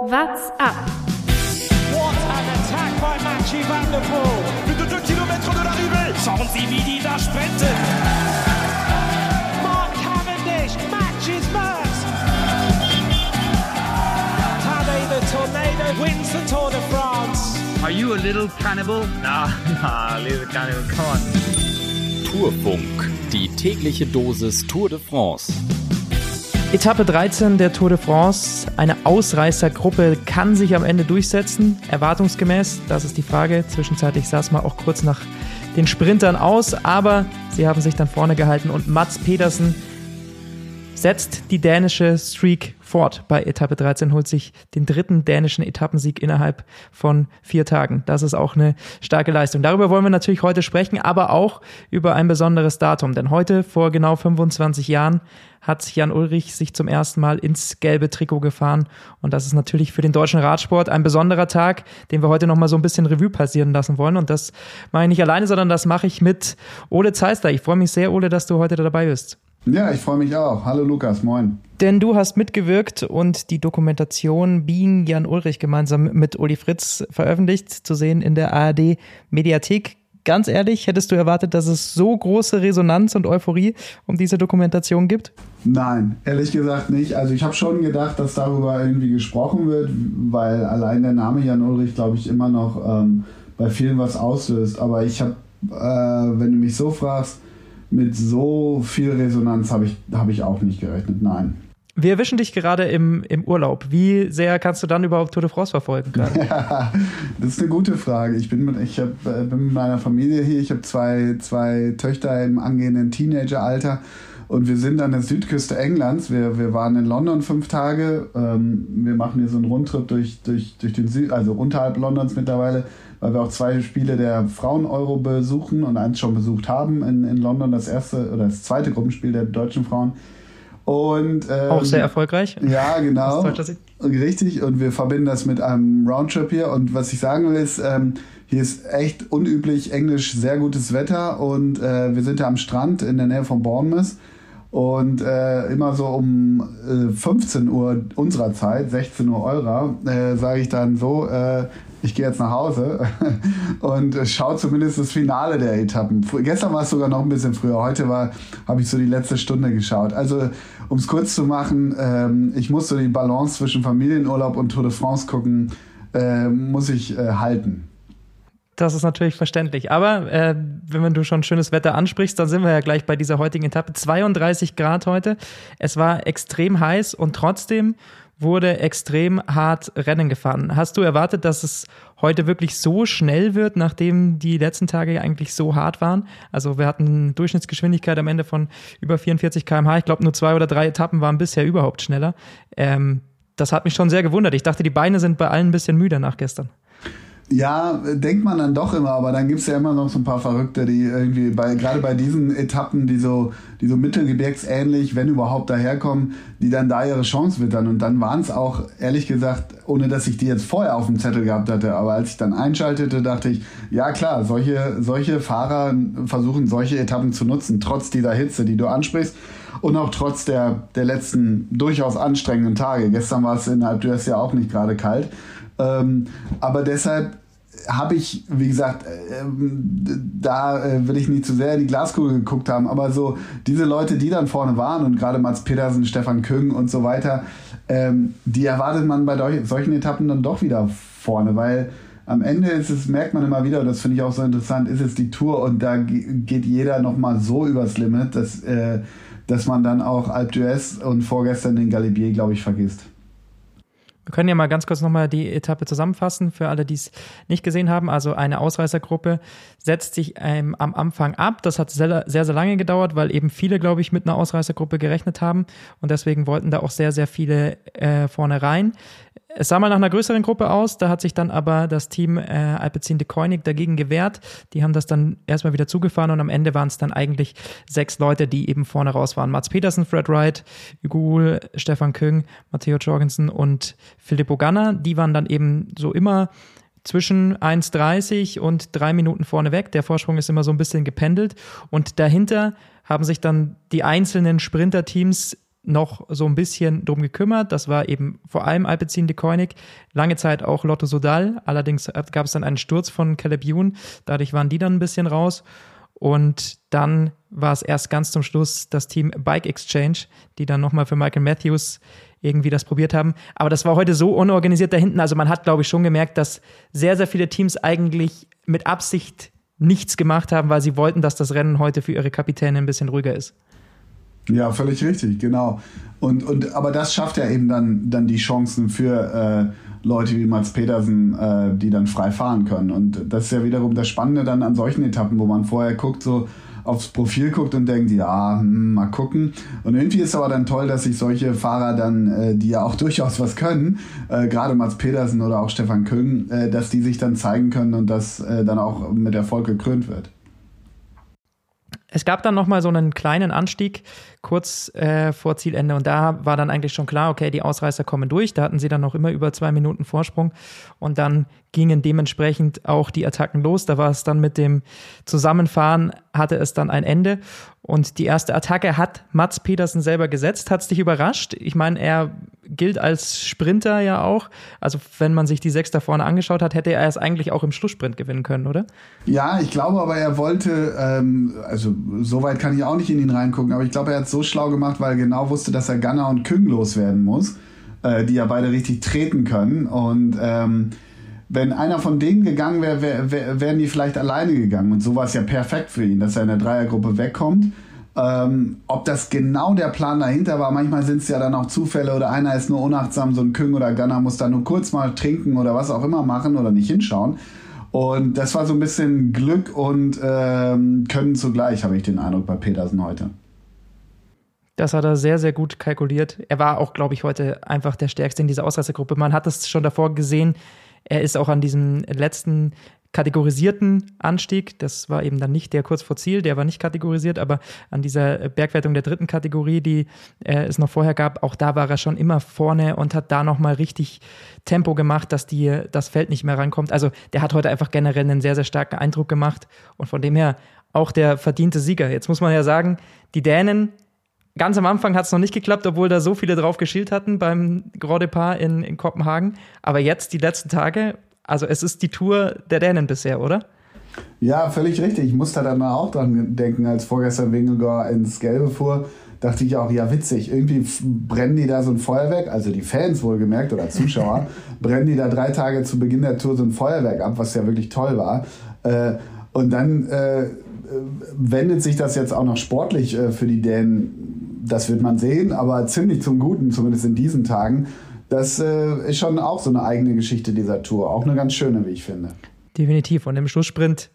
What's up? What an attack by Mathieu Van der Poel. Plus de 2 km de l'arrivée. Schauen Sie, wie die da sprinten. Mark Cavendish matches Merckx. Tadej the Tornado wins the Tour de France. Are you a little cannibal? Nah, nah, little cannibal, come on. Tourfunk, die tägliche Dosis Tour de France. Etappe 13 der Tour de France. Eine Ausreißergruppe kann sich am Ende durchsetzen. Erwartungsgemäß, das ist die Frage. Zwischenzeitlich sah es mal auch kurz nach den Sprintern aus, aber sie haben sich dann vorne gehalten und Mats Pedersen setzt die dänische Streak fort. Bei Etappe 13 holt sich den dritten dänischen Etappensieg innerhalb von vier Tagen. Das ist auch eine starke Leistung. Darüber wollen wir natürlich heute sprechen, aber auch über ein besonderes Datum. Denn heute, vor genau 25 Jahren, hat Jan Ulrich sich zum ersten Mal ins gelbe Trikot gefahren. Und das ist natürlich für den deutschen Radsport ein besonderer Tag, den wir heute nochmal so ein bisschen Revue passieren lassen wollen. Und das mache ich nicht alleine, sondern das mache ich mit Ole Zeisler. Ich freue mich sehr, Ole, dass du heute dabei bist. Ja, ich freue mich auch. Hallo Lukas, moin. Denn du hast mitgewirkt und die Dokumentation Being Jan Ulrich gemeinsam mit Uli Fritz veröffentlicht, zu sehen in der ARD Mediathek. Ganz ehrlich, hättest du erwartet, dass es so große Resonanz und Euphorie um diese Dokumentation gibt? Nein, ehrlich gesagt nicht. Also ich habe schon gedacht, dass darüber irgendwie gesprochen wird, weil allein der Name Jan Ulrich, glaube ich, immer noch ähm, bei vielen was auslöst. Aber ich habe, äh, wenn du mich so fragst, mit so viel Resonanz habe ich, hab ich auch nicht gerechnet, nein. Wir erwischen dich gerade im, im Urlaub. Wie sehr kannst du dann überhaupt Tour de France verfolgen? Ja, das ist eine gute Frage. Ich bin mit, ich hab, äh, bin mit meiner Familie hier. Ich habe zwei, zwei Töchter im angehenden Teenageralter. Und wir sind an der Südküste Englands. Wir, wir waren in London fünf Tage. Ähm, wir machen hier so einen Rundtrip durch, durch, durch den Süd, also unterhalb Londons mittlerweile weil wir auch zwei Spiele der Frauen-Euro besuchen und eins schon besucht haben in, in London, das erste oder das zweite Gruppenspiel der deutschen Frauen. Und, ähm, auch sehr erfolgreich. Ja, genau. Richtig. Und wir verbinden das mit einem Roundtrip hier. Und was ich sagen will, ist, ähm, hier ist echt unüblich englisch sehr gutes Wetter und äh, wir sind ja am Strand in der Nähe von Bournemouth. Und äh, immer so um äh, 15 Uhr unserer Zeit, 16 Uhr eurer, äh, sage ich dann so, äh, ich gehe jetzt nach Hause und schaue zumindest das Finale der Etappen. Gestern war es sogar noch ein bisschen früher, heute habe ich so die letzte Stunde geschaut. Also um es kurz zu machen, ähm, ich muss so die Balance zwischen Familienurlaub und Tour de France gucken, äh, muss ich äh, halten. Das ist natürlich verständlich. Aber äh, wenn du schon schönes Wetter ansprichst, dann sind wir ja gleich bei dieser heutigen Etappe. 32 Grad heute. Es war extrem heiß und trotzdem wurde extrem hart Rennen gefahren. Hast du erwartet, dass es heute wirklich so schnell wird, nachdem die letzten Tage eigentlich so hart waren? Also wir hatten eine Durchschnittsgeschwindigkeit am Ende von über 44 km/h. Ich glaube, nur zwei oder drei Etappen waren bisher überhaupt schneller. Ähm, das hat mich schon sehr gewundert. Ich dachte, die Beine sind bei allen ein bisschen müde nach gestern. Ja, denkt man dann doch immer, aber dann gibt's ja immer noch so ein paar Verrückte, die irgendwie bei, gerade bei diesen Etappen, die so, die so mittelgebirgsähnlich, wenn überhaupt daherkommen, die dann da ihre Chance wittern. Und dann waren es auch, ehrlich gesagt, ohne dass ich die jetzt vorher auf dem Zettel gehabt hatte, aber als ich dann einschaltete, dachte ich, ja klar, solche, solche Fahrer versuchen solche Etappen zu nutzen, trotz dieser Hitze, die du ansprichst. Und auch trotz der, der letzten durchaus anstrengenden Tage. Gestern war es in Alp d'Huez ja auch nicht gerade kalt. Ähm, aber deshalb habe ich, wie gesagt, äh, da äh, will ich nicht zu sehr in die Glaskugel geguckt haben, aber so diese Leute, die dann vorne waren und gerade Mats Pedersen, Stefan Küng und so weiter, ähm, die erwartet man bei solchen Etappen dann doch wieder vorne, weil am Ende ist es, merkt man immer wieder, und das finde ich auch so interessant, ist es die Tour und da geht jeder nochmal so übers Limit, dass, äh, dass man dann auch Alpe d'Huez und vorgestern den Galibier, glaube ich, vergisst. Wir können ja mal ganz kurz nochmal die Etappe zusammenfassen für alle, die es nicht gesehen haben. Also eine Ausreißergruppe setzt sich ähm, am Anfang ab. Das hat sehr, sehr, sehr lange gedauert, weil eben viele, glaube ich, mit einer Ausreißergruppe gerechnet haben. Und deswegen wollten da auch sehr, sehr viele äh, vorne rein. Es sah mal nach einer größeren Gruppe aus, da hat sich dann aber das Team äh, Alpecin de Koenig dagegen gewehrt. Die haben das dann erstmal wieder zugefahren und am Ende waren es dann eigentlich sechs Leute, die eben vorne raus waren. Mats Petersen, Fred Wright, Hugo Stefan Küng, Matteo Jorgensen und Filippo Ganna. Die waren dann eben so immer zwischen 1,30 und drei Minuten vorne weg. Der Vorsprung ist immer so ein bisschen gependelt und dahinter haben sich dann die einzelnen Sprinterteams noch so ein bisschen drum gekümmert. Das war eben vor allem Alpecin de Koenig, lange Zeit auch Lotto Sodal. Allerdings gab es dann einen Sturz von Caleb Youn. Dadurch waren die dann ein bisschen raus. Und dann war es erst ganz zum Schluss das Team Bike Exchange, die dann nochmal für Michael Matthews irgendwie das probiert haben. Aber das war heute so unorganisiert da hinten. Also man hat, glaube ich, schon gemerkt, dass sehr, sehr viele Teams eigentlich mit Absicht nichts gemacht haben, weil sie wollten, dass das Rennen heute für ihre Kapitäne ein bisschen ruhiger ist. Ja, völlig richtig, genau. Und, und aber das schafft ja eben dann, dann die Chancen für äh, Leute wie Mats Petersen, äh, die dann frei fahren können. Und das ist ja wiederum das Spannende dann an solchen Etappen, wo man vorher guckt, so aufs Profil guckt und denkt, ja, hm, mal gucken. Und irgendwie ist aber dann toll, dass sich solche Fahrer dann, äh, die ja auch durchaus was können, äh, gerade Mats Petersen oder auch Stefan Küng, äh, dass die sich dann zeigen können und das äh, dann auch mit Erfolg gekrönt wird. Es gab dann nochmal so einen kleinen Anstieg kurz äh, vor Zielende und da war dann eigentlich schon klar, okay, die Ausreißer kommen durch. Da hatten sie dann noch immer über zwei Minuten Vorsprung und dann gingen dementsprechend auch die Attacken los. Da war es dann mit dem Zusammenfahren, hatte es dann ein Ende und die erste Attacke hat Mats Petersen selber gesetzt. Hat es dich überrascht? Ich meine, er gilt als Sprinter ja auch. Also wenn man sich die Sechs da vorne angeschaut hat, hätte er es eigentlich auch im Schlusssprint gewinnen können, oder? Ja, ich glaube aber, er wollte, ähm, also soweit kann ich auch nicht in ihn reingucken, aber ich glaube, er hat es so schlau gemacht, weil er genau wusste, dass er Gunner und Küng loswerden muss, äh, die ja beide richtig treten können. Und ähm, wenn einer von denen gegangen wäre, wär, wär, wären die vielleicht alleine gegangen. Und so war es ja perfekt für ihn, dass er in der Dreiergruppe wegkommt ähm, ob das genau der Plan dahinter war, manchmal sind es ja dann auch Zufälle oder einer ist nur unachtsam, so ein Küng oder Gunner muss da nur kurz mal trinken oder was auch immer machen oder nicht hinschauen. Und das war so ein bisschen Glück und ähm, Können zugleich, habe ich den Eindruck bei Petersen heute. Das hat er sehr, sehr gut kalkuliert. Er war auch, glaube ich, heute einfach der Stärkste in dieser Ausreißergruppe. Man hat es schon davor gesehen. Er ist auch an diesem letzten kategorisierten Anstieg. Das war eben dann nicht der kurz vor Ziel, der war nicht kategorisiert, aber an dieser Bergwertung der dritten Kategorie, die äh, es noch vorher gab, auch da war er schon immer vorne und hat da nochmal richtig Tempo gemacht, dass die, das Feld nicht mehr rankommt. Also der hat heute einfach generell einen sehr, sehr starken Eindruck gemacht und von dem her auch der verdiente Sieger. Jetzt muss man ja sagen, die Dänen Ganz am Anfang hat es noch nicht geklappt, obwohl da so viele drauf geschielt hatten beim Grand Depart in, in Kopenhagen. Aber jetzt, die letzten Tage, also es ist die Tour der Dänen bisher, oder? Ja, völlig richtig. Ich musste dann auch dran denken, als vorgestern Wingegaard ins Gelbe fuhr, dachte ich auch, ja witzig, irgendwie brennen die da so ein Feuerwerk, also die Fans wohlgemerkt oder Zuschauer, brennen die da drei Tage zu Beginn der Tour so ein Feuerwerk ab, was ja wirklich toll war. Äh, und dann äh, wendet sich das jetzt auch noch sportlich äh, für die Dänen, das wird man sehen, aber ziemlich zum Guten, zumindest in diesen Tagen. Das äh, ist schon auch so eine eigene Geschichte dieser Tour. Auch eine ganz schöne, wie ich finde. Definitiv. Und im Schlusssprint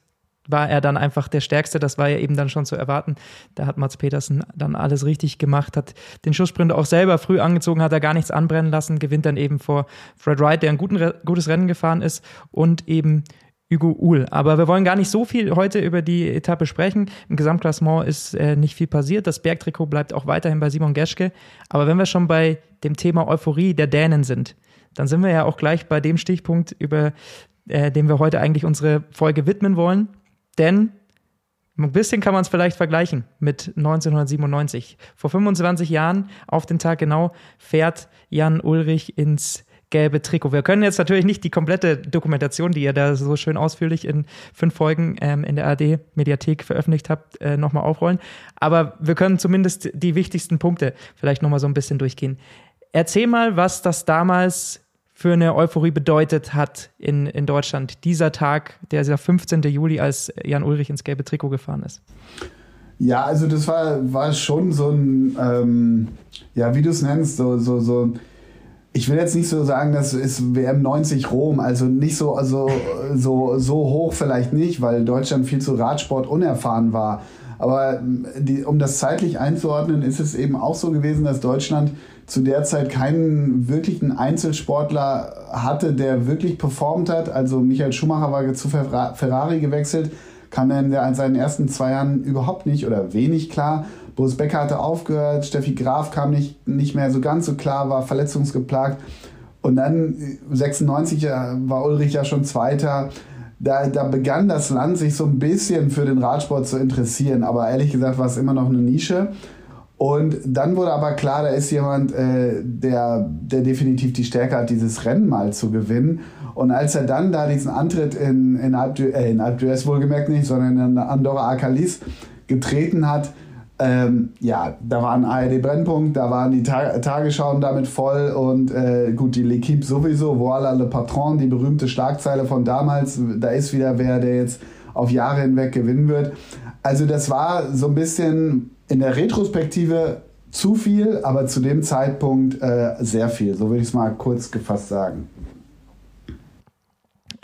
war er dann einfach der Stärkste. Das war ja eben dann schon zu erwarten. Da hat Mats Petersen dann alles richtig gemacht, hat den Schlusssprint auch selber früh angezogen, hat er gar nichts anbrennen lassen, gewinnt dann eben vor Fred Wright, der ein guten, gutes Rennen gefahren ist und eben Hugo Uhl. Aber wir wollen gar nicht so viel heute über die Etappe sprechen. Im Gesamtklassement ist äh, nicht viel passiert. Das Bergtrikot bleibt auch weiterhin bei Simon Geschke. Aber wenn wir schon bei dem Thema Euphorie der Dänen sind, dann sind wir ja auch gleich bei dem Stichpunkt, über äh, den wir heute eigentlich unsere Folge widmen wollen. Denn ein bisschen kann man es vielleicht vergleichen mit 1997. Vor 25 Jahren, auf den Tag genau, fährt Jan Ulrich ins gelbe Trikot. Wir können jetzt natürlich nicht die komplette Dokumentation, die ihr da so schön ausführlich in fünf Folgen ähm, in der AD-Mediathek veröffentlicht habt, äh, nochmal aufrollen. Aber wir können zumindest die wichtigsten Punkte vielleicht nochmal so ein bisschen durchgehen. Erzähl mal, was das damals für eine Euphorie bedeutet hat in, in Deutschland, dieser Tag, der, dieser 15. Juli, als Jan Ulrich ins gelbe Trikot gefahren ist. Ja, also das war, war schon so ein, ähm, ja, wie du es nennst, so, so, so ich will jetzt nicht so sagen, das ist WM 90 Rom, also nicht so, also, so, so hoch vielleicht nicht, weil Deutschland viel zu Radsport unerfahren war. Aber die, um das zeitlich einzuordnen, ist es eben auch so gewesen, dass Deutschland zu der Zeit keinen wirklichen Einzelsportler hatte, der wirklich performt hat. Also Michael Schumacher war zu Ferrari gewechselt, kam der, in seinen ersten zwei Jahren überhaupt nicht oder wenig klar. Boris Becker hatte aufgehört, Steffi Graf kam nicht, nicht mehr so ganz so klar, war verletzungsgeplagt. Und dann 96 äh, war Ulrich ja schon Zweiter. Da, da begann das Land sich so ein bisschen für den Radsport zu interessieren, aber ehrlich gesagt war es immer noch eine Nische. Und dann wurde aber klar, da ist jemand, äh, der, der definitiv die Stärke hat, dieses Rennen mal zu gewinnen. Und als er dann da diesen Antritt in, in Alpe äh, in Alpe d'Huez wohlgemerkt nicht, sondern in Andorra Akalis getreten hat, ähm, ja, da war ein ARD-Brennpunkt, da waren die Tag Tagesschauen damit voll und äh, gut, die L'Equipe sowieso, Voila le Patron, die berühmte Schlagzeile von damals, da ist wieder wer, der jetzt auf Jahre hinweg gewinnen wird. Also das war so ein bisschen in der Retrospektive zu viel, aber zu dem Zeitpunkt äh, sehr viel. So würde ich es mal kurz gefasst sagen.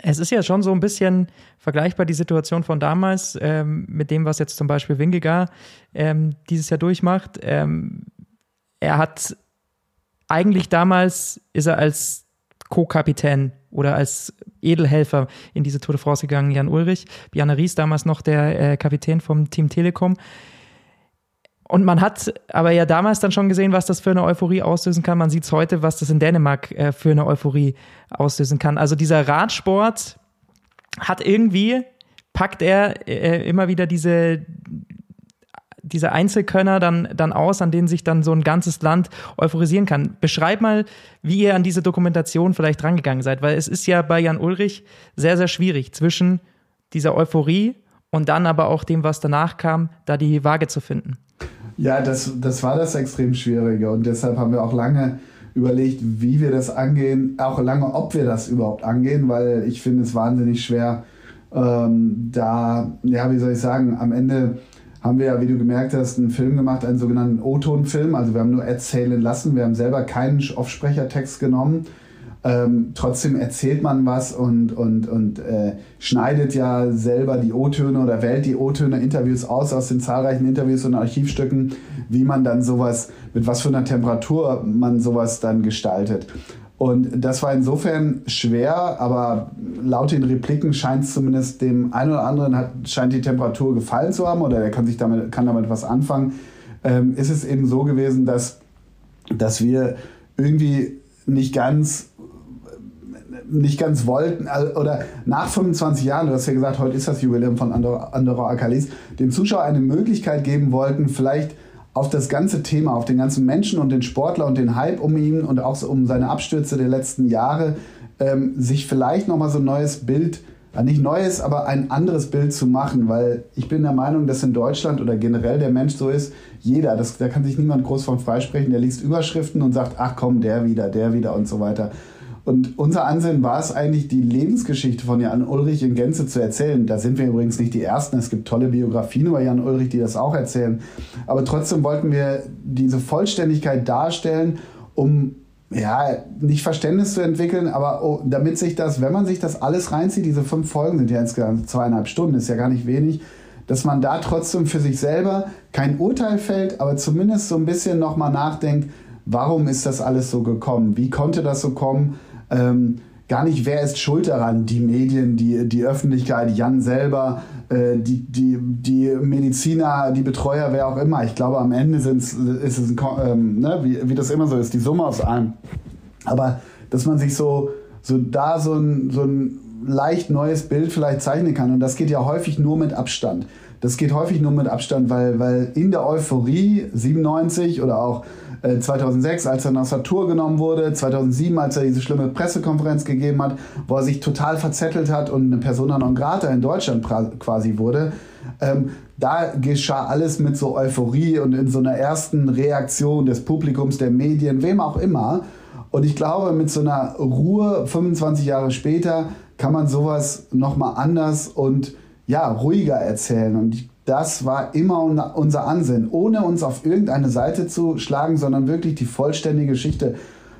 Es ist ja schon so ein bisschen vergleichbar die Situation von damals ähm, mit dem, was jetzt zum Beispiel Wingegar ähm, dieses Jahr durchmacht. Ähm, er hat eigentlich damals ist er als Co-Kapitän oder als Edelhelfer in diese Tour de France gegangen, Jan Ulrich. Bjarne Ries damals noch der äh, Kapitän vom Team Telekom. Und man hat aber ja damals dann schon gesehen, was das für eine Euphorie auslösen kann. Man sieht es heute, was das in Dänemark äh, für eine Euphorie auslösen kann. Also dieser Radsport hat irgendwie, packt er äh, immer wieder diese, diese Einzelkönner dann, dann aus, an denen sich dann so ein ganzes Land euphorisieren kann. Beschreib mal, wie ihr an diese Dokumentation vielleicht rangegangen seid, weil es ist ja bei Jan Ulrich sehr, sehr schwierig zwischen dieser Euphorie und dann aber auch dem, was danach kam, da die Waage zu finden. Ja, das, das war das extrem Schwierige und deshalb haben wir auch lange überlegt, wie wir das angehen, auch lange, ob wir das überhaupt angehen, weil ich finde es wahnsinnig schwer, ähm, da, ja, wie soll ich sagen, am Ende haben wir ja, wie du gemerkt hast, einen Film gemacht, einen sogenannten O-Ton-Film. Also wir haben nur erzählen lassen, wir haben selber keinen Offsprechertext genommen ähm, trotzdem erzählt man was und, und, und äh, schneidet ja selber die O-Töne oder wählt die O-Töne Interviews aus aus den zahlreichen Interviews und Archivstücken, wie man dann sowas, mit was für einer Temperatur man sowas dann gestaltet. Und das war insofern schwer, aber laut den Repliken scheint es zumindest dem einen oder anderen hat, scheint die Temperatur gefallen zu haben oder der kann sich damit, kann damit was anfangen. Ähm, ist es eben so gewesen, dass, dass wir irgendwie nicht ganz nicht ganz wollten, oder nach 25 Jahren, du hast ja gesagt, heute ist das Jubiläum von Andorra, Andorra Akalis, dem Zuschauer eine Möglichkeit geben wollten, vielleicht auf das ganze Thema, auf den ganzen Menschen und den Sportler und den Hype um ihn und auch so um seine Abstürze der letzten Jahre, ähm, sich vielleicht nochmal so ein neues Bild, äh, nicht neues, aber ein anderes Bild zu machen, weil ich bin der Meinung, dass in Deutschland oder generell der Mensch so ist, jeder, das, da kann sich niemand groß von freisprechen, der liest Überschriften und sagt, ach komm, der wieder, der wieder und so weiter. Und unser Ansinnen war es eigentlich, die Lebensgeschichte von Jan Ulrich in Gänze zu erzählen. Da sind wir übrigens nicht die Ersten. Es gibt tolle Biografien über Jan Ulrich, die das auch erzählen. Aber trotzdem wollten wir diese Vollständigkeit darstellen, um ja, nicht Verständnis zu entwickeln, aber oh, damit sich das, wenn man sich das alles reinzieht, diese fünf Folgen sind ja insgesamt zweieinhalb Stunden, ist ja gar nicht wenig, dass man da trotzdem für sich selber kein Urteil fällt, aber zumindest so ein bisschen nochmal nachdenkt, warum ist das alles so gekommen? Wie konnte das so kommen? Ähm, gar nicht, wer ist schuld daran? Die Medien, die, die Öffentlichkeit, Jan selber, äh, die, die, die Mediziner, die Betreuer, wer auch immer. Ich glaube, am Ende ist es, ein, ähm, ne, wie, wie das immer so ist, die Summe aus allem. Aber dass man sich so, so da so ein, so ein leicht neues Bild vielleicht zeichnen kann. Und das geht ja häufig nur mit Abstand. Das geht häufig nur mit Abstand, weil, weil in der Euphorie 97 oder auch 2006, äh, als er nach Satur genommen wurde, 2007, als er diese schlimme Pressekonferenz gegeben hat, wo er sich total verzettelt hat und eine Persona non grata in Deutschland quasi wurde. Ähm, da geschah alles mit so Euphorie und in so einer ersten Reaktion des Publikums, der Medien, wem auch immer. Und ich glaube, mit so einer Ruhe 25 Jahre später kann man sowas nochmal anders und ja, ruhiger erzählen. Und ich das war immer unser Ansinnen, ohne uns auf irgendeine Seite zu schlagen, sondern wirklich die vollständige Geschichte,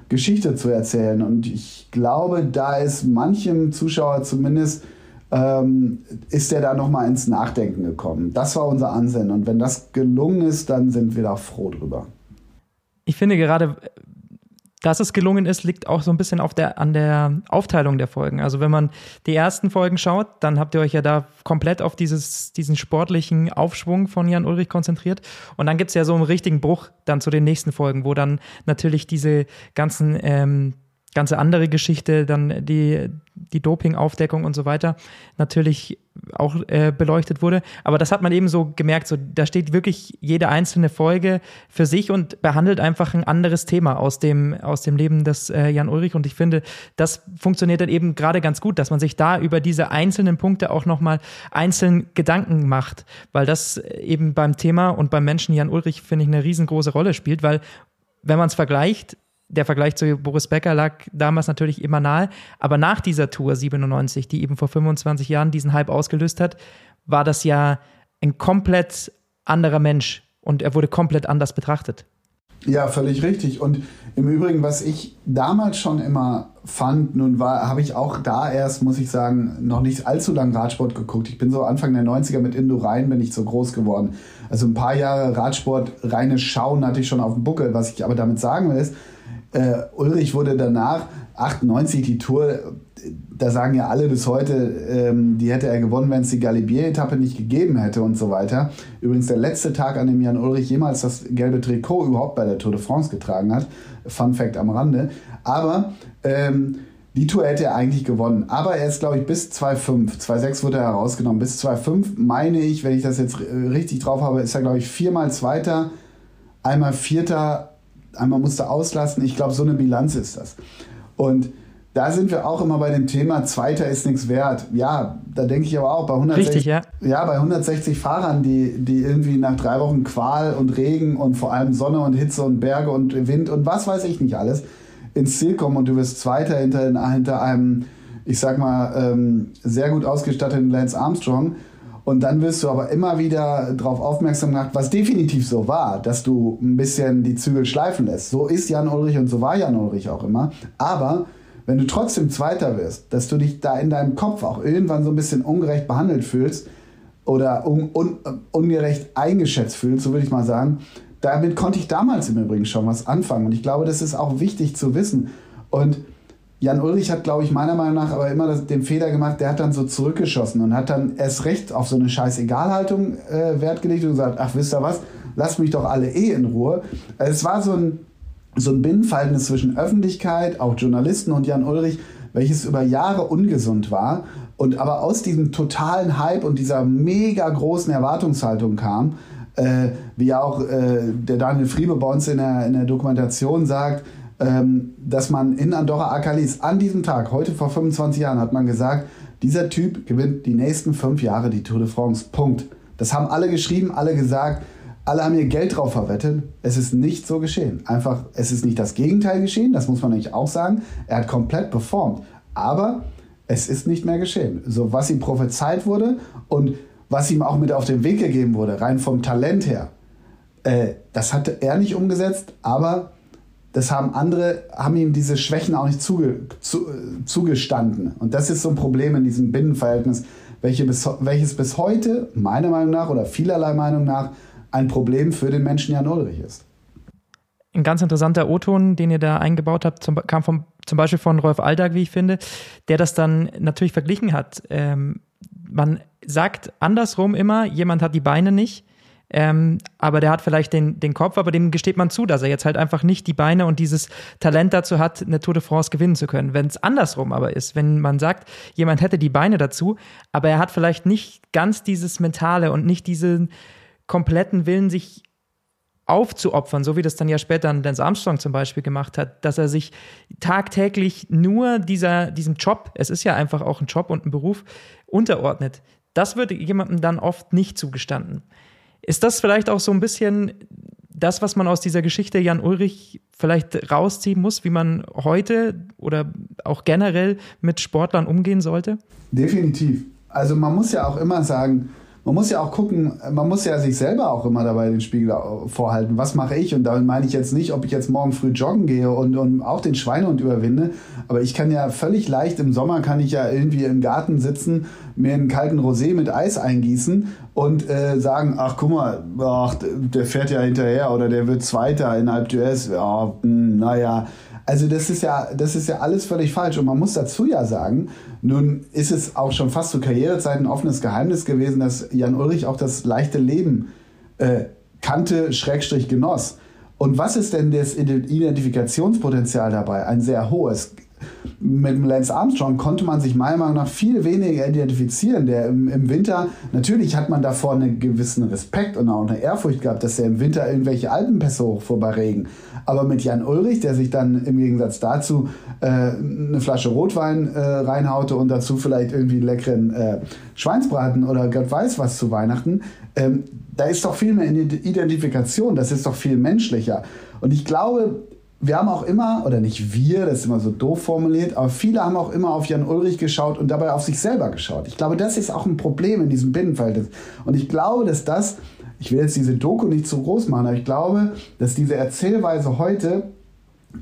Geschichte zu erzählen. Und ich glaube, da ist manchem Zuschauer zumindest, ähm, ist der da nochmal ins Nachdenken gekommen. Das war unser Ansinnen. Und wenn das gelungen ist, dann sind wir da froh drüber. Ich finde gerade, dass es gelungen ist, liegt auch so ein bisschen auf der, an der Aufteilung der Folgen. Also wenn man die ersten Folgen schaut, dann habt ihr euch ja da komplett auf dieses, diesen sportlichen Aufschwung von Jan Ulrich konzentriert. Und dann gibt's ja so einen richtigen Bruch dann zu den nächsten Folgen, wo dann natürlich diese ganzen ähm, ganze andere Geschichte dann die die Dopingaufdeckung und so weiter natürlich auch äh, beleuchtet wurde. Aber das hat man eben so gemerkt, so da steht wirklich jede einzelne Folge für sich und behandelt einfach ein anderes Thema aus dem, aus dem Leben des äh, Jan Ulrich. Und ich finde, das funktioniert dann eben gerade ganz gut, dass man sich da über diese einzelnen Punkte auch nochmal einzeln Gedanken macht, weil das eben beim Thema und beim Menschen Jan Ulrich, finde ich, eine riesengroße Rolle spielt, weil wenn man es vergleicht, der Vergleich zu Boris Becker lag damals natürlich immer nahe. Aber nach dieser Tour 97, die eben vor 25 Jahren diesen Hype ausgelöst hat, war das ja ein komplett anderer Mensch und er wurde komplett anders betrachtet. Ja, völlig richtig. Und im Übrigen, was ich damals schon immer fand, nun war, habe ich auch da erst, muss ich sagen, noch nicht allzu lang Radsport geguckt. Ich bin so Anfang der 90er mit Indo Rhein bin ich so groß geworden. Also ein paar Jahre Radsport, reine Schauen hatte ich schon auf dem Buckel. Was ich aber damit sagen will, ist, äh, Ulrich wurde danach 98 die Tour, da sagen ja alle bis heute, ähm, die hätte er gewonnen, wenn es die Galibier-Etappe nicht gegeben hätte und so weiter. Übrigens der letzte Tag, an dem Jan Ulrich jemals das gelbe Trikot überhaupt bei der Tour de France getragen hat. Fun Fact am Rande. Aber ähm, die Tour hätte er eigentlich gewonnen. Aber er ist, glaube ich, bis 2,5. 2,6 wurde er herausgenommen. Bis 2,5 meine ich, wenn ich das jetzt richtig drauf habe, ist er, glaube ich, viermal Zweiter, einmal Vierter, einmal musste auslassen. Ich glaube, so eine Bilanz ist das. Und da sind wir auch immer bei dem Thema, Zweiter ist nichts wert. Ja, da denke ich aber auch bei 160, Richtig, ja. ja, bei 160 Fahrern, die, die irgendwie nach drei Wochen Qual und Regen und vor allem Sonne und Hitze und Berge und Wind und was weiß ich nicht alles ins Ziel kommen und du wirst Zweiter hinter, hinter einem, ich sag mal, ähm, sehr gut ausgestatteten Lance Armstrong und dann wirst du aber immer wieder darauf aufmerksam gemacht, was definitiv so war, dass du ein bisschen die Zügel schleifen lässt. So ist Jan Ulrich und so war Jan Ulrich auch immer. Aber wenn du trotzdem Zweiter wirst, dass du dich da in deinem Kopf auch irgendwann so ein bisschen ungerecht behandelt fühlst oder un un ungerecht eingeschätzt fühlst, so würde ich mal sagen, damit konnte ich damals im Übrigen schon was anfangen. Und ich glaube, das ist auch wichtig zu wissen. Und Jan Ulrich hat, glaube ich, meiner Meinung nach aber immer das, den Fehler gemacht, der hat dann so zurückgeschossen und hat dann erst recht auf so eine scheiß Egalhaltung äh, Wert gelegt und gesagt, ach, wisst ihr was, lasst mich doch alle eh in Ruhe. Also es war so ein, so ein Binnenverhältnis zwischen Öffentlichkeit, auch Journalisten und Jan Ulrich, welches über Jahre ungesund war und aber aus diesem totalen Hype und dieser mega großen Erwartungshaltung kam, äh, wie auch äh, der Daniel Friebe bei uns in der, in der Dokumentation sagt, ähm, dass man in Andorra Akalis an diesem Tag, heute vor 25 Jahren, hat man gesagt, dieser Typ gewinnt die nächsten fünf Jahre die Tour de France. Punkt. Das haben alle geschrieben, alle gesagt, alle haben ihr Geld drauf verwettet. Es ist nicht so geschehen. Einfach, es ist nicht das Gegenteil geschehen, das muss man nämlich auch sagen. Er hat komplett performt. Aber es ist nicht mehr geschehen. So, was ihm prophezeit wurde und was ihm auch mit auf den Weg gegeben wurde, rein vom Talent her, äh, das hatte er nicht umgesetzt, aber das haben andere, haben ihm diese Schwächen auch nicht zuge, zu, zugestanden. Und das ist so ein Problem in diesem Binnenverhältnis, welche bis, welches bis heute, meiner Meinung nach oder vielerlei Meinung nach, ein Problem für den Menschen Jan Ulrich ist. Ein ganz interessanter O-Ton, den ihr da eingebaut habt, zum, kam vom, zum Beispiel von Rolf Aldag, wie ich finde, der das dann natürlich verglichen hat. Ähm, man sagt andersrum immer, jemand hat die Beine nicht ähm, aber der hat vielleicht den, den Kopf, aber dem gesteht man zu, dass er jetzt halt einfach nicht die Beine und dieses Talent dazu hat, eine Tour de France gewinnen zu können. Wenn es andersrum aber ist, wenn man sagt, jemand hätte die Beine dazu, aber er hat vielleicht nicht ganz dieses Mentale und nicht diesen kompletten Willen, sich aufzuopfern, so wie das dann ja später Lance Armstrong zum Beispiel gemacht hat, dass er sich tagtäglich nur dieser, diesem Job, es ist ja einfach auch ein Job und ein Beruf, unterordnet. Das wird jemandem dann oft nicht zugestanden. Ist das vielleicht auch so ein bisschen das, was man aus dieser Geschichte Jan Ulrich vielleicht rausziehen muss, wie man heute oder auch generell mit Sportlern umgehen sollte? Definitiv. Also man muss ja auch immer sagen, man muss ja auch gucken, man muss ja sich selber auch immer dabei den Spiegel vorhalten. Was mache ich? Und damit meine ich jetzt nicht, ob ich jetzt morgen früh joggen gehe und, und auch den Schweinehund überwinde. Aber ich kann ja völlig leicht im Sommer kann ich ja irgendwie im Garten sitzen, mir einen kalten Rosé mit Eis eingießen und äh, sagen, ach guck mal, ach, der fährt ja hinterher oder der wird Zweiter in Alp d'Huez. Ja, hm, naja, also das ist ja, das ist ja alles völlig falsch. Und man muss dazu ja sagen, nun ist es auch schon fast zu Karrierezeiten offenes Geheimnis gewesen, dass Jan Ulrich auch das leichte Leben äh, kannte, Schrägstrich genoss. Und was ist denn das Identifikationspotenzial dabei? Ein sehr hohes. Mit Lance Armstrong konnte man sich meiner Meinung nach viel weniger identifizieren. Der im, im Winter, natürlich hat man davor einen gewissen Respekt und auch eine Ehrfurcht gehabt, dass er im Winter irgendwelche Alpenpässe hochfuhr bei Regen. Aber mit Jan Ulrich, der sich dann im Gegensatz dazu äh, eine Flasche Rotwein äh, reinhaute und dazu vielleicht irgendwie einen leckeren äh, Schweinsbraten oder Gott weiß was zu Weihnachten, ähm, da ist doch viel mehr Identifikation, das ist doch viel menschlicher. Und ich glaube, wir haben auch immer, oder nicht wir, das ist immer so doof formuliert, aber viele haben auch immer auf Jan Ulrich geschaut und dabei auf sich selber geschaut. Ich glaube, das ist auch ein Problem in diesem Binnenverhältnis. Und ich glaube, dass das, ich will jetzt diese Doku nicht zu groß machen, aber ich glaube, dass diese Erzählweise heute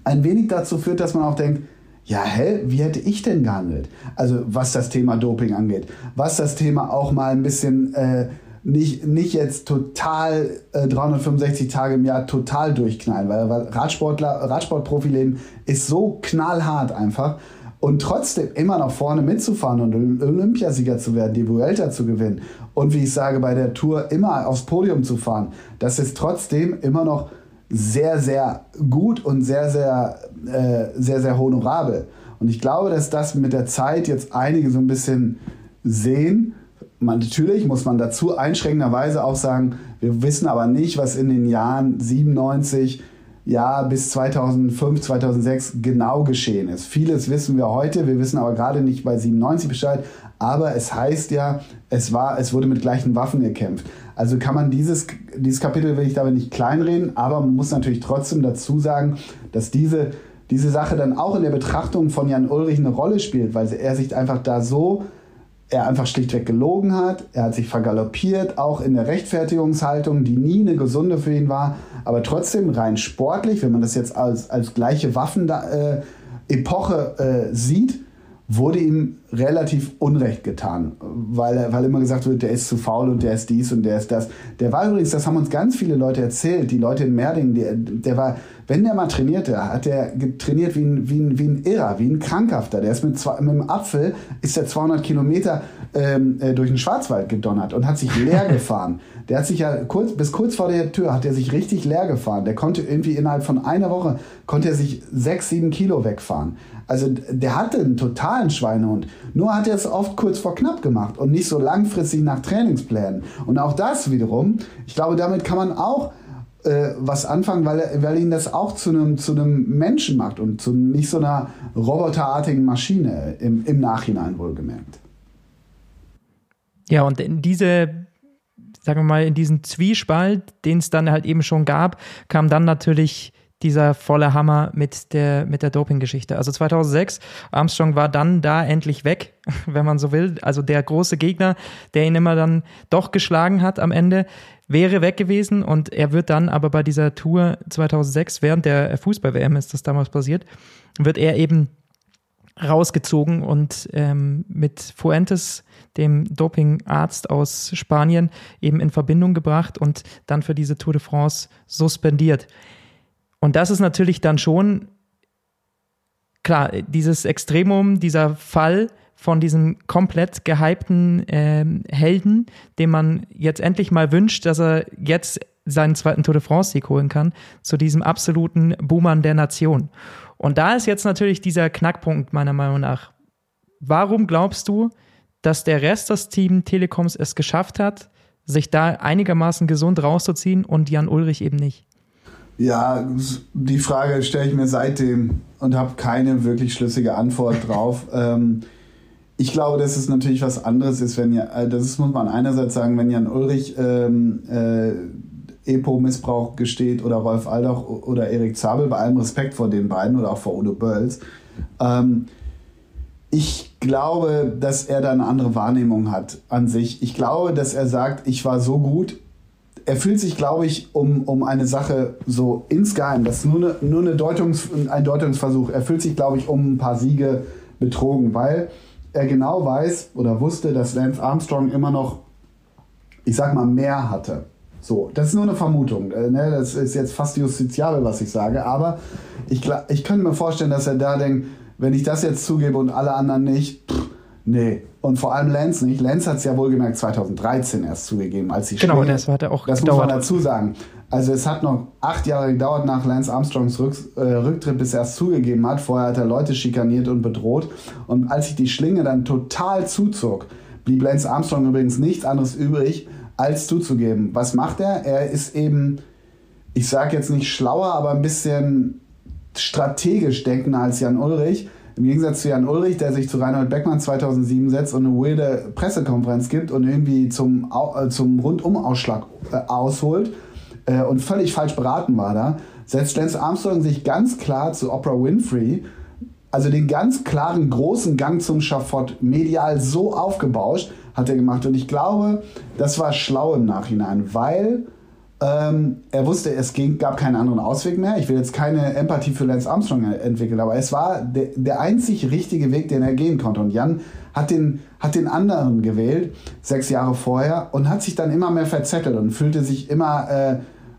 ein wenig dazu führt, dass man auch denkt, ja, hä, wie hätte ich denn gehandelt? Also was das Thema Doping angeht, was das Thema auch mal ein bisschen... Äh, nicht, nicht jetzt total äh, 365 Tage im Jahr total durchknallen, weil, Radsportler, Radsportprofileben ist so knallhart einfach. Und trotzdem immer noch vorne mitzufahren und Olympiasieger zu werden, die Vuelta zu gewinnen und wie ich sage, bei der Tour immer aufs Podium zu fahren, das ist trotzdem immer noch sehr, sehr gut und sehr, sehr, äh, sehr, sehr honorabel. Und ich glaube, dass das mit der Zeit jetzt einige so ein bisschen sehen man, natürlich muss man dazu einschränkenderweise auch sagen, wir wissen aber nicht, was in den Jahren 97 ja, bis 2005, 2006 genau geschehen ist. Vieles wissen wir heute, wir wissen aber gerade nicht bei 97 Bescheid, aber es heißt ja, es, war, es wurde mit gleichen Waffen gekämpft. Also kann man dieses, dieses Kapitel will ich damit nicht kleinreden, aber man muss natürlich trotzdem dazu sagen, dass diese, diese Sache dann auch in der Betrachtung von Jan Ulrich eine Rolle spielt, weil er sich einfach da so er einfach schlichtweg gelogen hat. Er hat sich vergaloppiert, auch in der Rechtfertigungshaltung, die nie eine gesunde für ihn war. Aber trotzdem rein sportlich, wenn man das jetzt als, als gleiche Waffen-Epoche äh, sieht, wurde ihm relativ Unrecht getan, weil, weil immer gesagt wird, der ist zu faul und der ist dies und der ist das. Der war übrigens, das haben uns ganz viele Leute erzählt, die Leute in Merding, der, der war, wenn der mal trainierte, hat er trainiert wie ein, wie, ein, wie ein Irrer, wie ein Krankhafter. Der ist mit, zwei, mit dem Apfel, ist er 200 Kilometer ähm, äh, durch den Schwarzwald gedonnert und hat sich leer gefahren. Der hat sich ja kurz, bis kurz vor der Tür hat er sich richtig leer gefahren. Der konnte irgendwie innerhalb von einer Woche, konnte er sich sechs, sieben Kilo wegfahren. Also der hatte einen totalen Schweinehund. Nur hat er es oft kurz vor knapp gemacht und nicht so langfristig nach Trainingsplänen. Und auch das wiederum, ich glaube, damit kann man auch äh, was anfangen, weil, weil ihn das auch zu einem, zu Menschen macht und zu nicht so einer roboterartigen Maschine im, im Nachhinein wohlgemerkt. Ja, und in diese, sagen wir mal, in diesen Zwiespalt, den es dann halt eben schon gab, kam dann natürlich dieser volle Hammer mit der, mit der Doping-Geschichte. Also 2006, Armstrong war dann da endlich weg, wenn man so will. Also der große Gegner, der ihn immer dann doch geschlagen hat am Ende, wäre weg gewesen und er wird dann aber bei dieser Tour 2006, während der Fußball-WM ist das damals passiert, wird er eben rausgezogen und ähm, mit Fuentes, dem Dopingarzt aus Spanien, eben in Verbindung gebracht und dann für diese Tour de France suspendiert. Und das ist natürlich dann schon, klar, dieses Extremum, dieser Fall von diesem komplett gehypten äh, Helden, dem man jetzt endlich mal wünscht, dass er jetzt seinen zweiten Tour de France-Sieg holen kann, zu diesem absoluten Boomern der Nation. Und da ist jetzt natürlich dieser Knackpunkt meiner Meinung nach. Warum glaubst du, dass der Rest des Team Telekoms es geschafft hat, sich da einigermaßen gesund rauszuziehen und Jan Ulrich eben nicht? Ja, die Frage stelle ich mir seitdem und habe keine wirklich schlüssige Antwort drauf. ähm, ich glaube, dass es natürlich was anderes ist, wenn ja, äh, das muss man einerseits sagen, wenn Jan Ulrich ähm, äh, EPO-Missbrauch gesteht oder Rolf Aldoch oder Erik Zabel, bei allem Respekt vor den beiden oder auch vor Udo Bölls. Ähm, ich glaube, dass er da eine andere Wahrnehmung hat an sich. Ich glaube, dass er sagt, ich war so gut, er fühlt sich, glaube ich, um, um eine Sache so insgeheim, das ist nur, eine, nur eine Deutungs, ein Deutungsversuch, er fühlt sich, glaube ich, um ein paar Siege betrogen, weil er genau weiß oder wusste, dass Lance Armstrong immer noch, ich sag mal, mehr hatte. So, das ist nur eine Vermutung. Äh, ne? Das ist jetzt fast justiziabel, was ich sage, aber ich, ich könnte mir vorstellen, dass er da denkt, wenn ich das jetzt zugebe und alle anderen nicht, pff, Nee, und vor allem Lance nicht. Lance hat es ja wohlgemerkt 2013 erst zugegeben, als die Genau, Schlinge, das hat er auch Das gedauert. muss man dazu sagen. Also es hat noch acht Jahre gedauert nach Lance Armstrongs Rück, äh, Rücktritt, bis er es zugegeben hat. Vorher hat er Leute schikaniert und bedroht. Und als sich die Schlinge dann total zuzog, blieb Lance Armstrong übrigens nichts anderes übrig, als zuzugeben. Was macht er? Er ist eben, ich sage jetzt nicht schlauer, aber ein bisschen strategisch denkender als Jan Ulrich. Im Gegensatz zu Jan Ulrich, der sich zu Reinhold Beckmann 2007 setzt und eine weirde Pressekonferenz gibt und irgendwie zum, äh, zum Rundumausschlag äh, ausholt äh, und völlig falsch beraten war da, setzt Lance Armstrong sich ganz klar zu Oprah Winfrey, also den ganz klaren großen Gang zum Schafott, medial so aufgebauscht, hat er gemacht. Und ich glaube, das war schlau im Nachhinein, weil ähm, er wusste, es ging, gab keinen anderen Ausweg mehr. Ich will jetzt keine Empathie für Lance Armstrong entwickeln, aber es war der, der einzig richtige Weg, den er gehen konnte. Und Jan hat den, hat den anderen gewählt, sechs Jahre vorher, und hat sich dann immer mehr verzettelt und fühlte sich immer äh,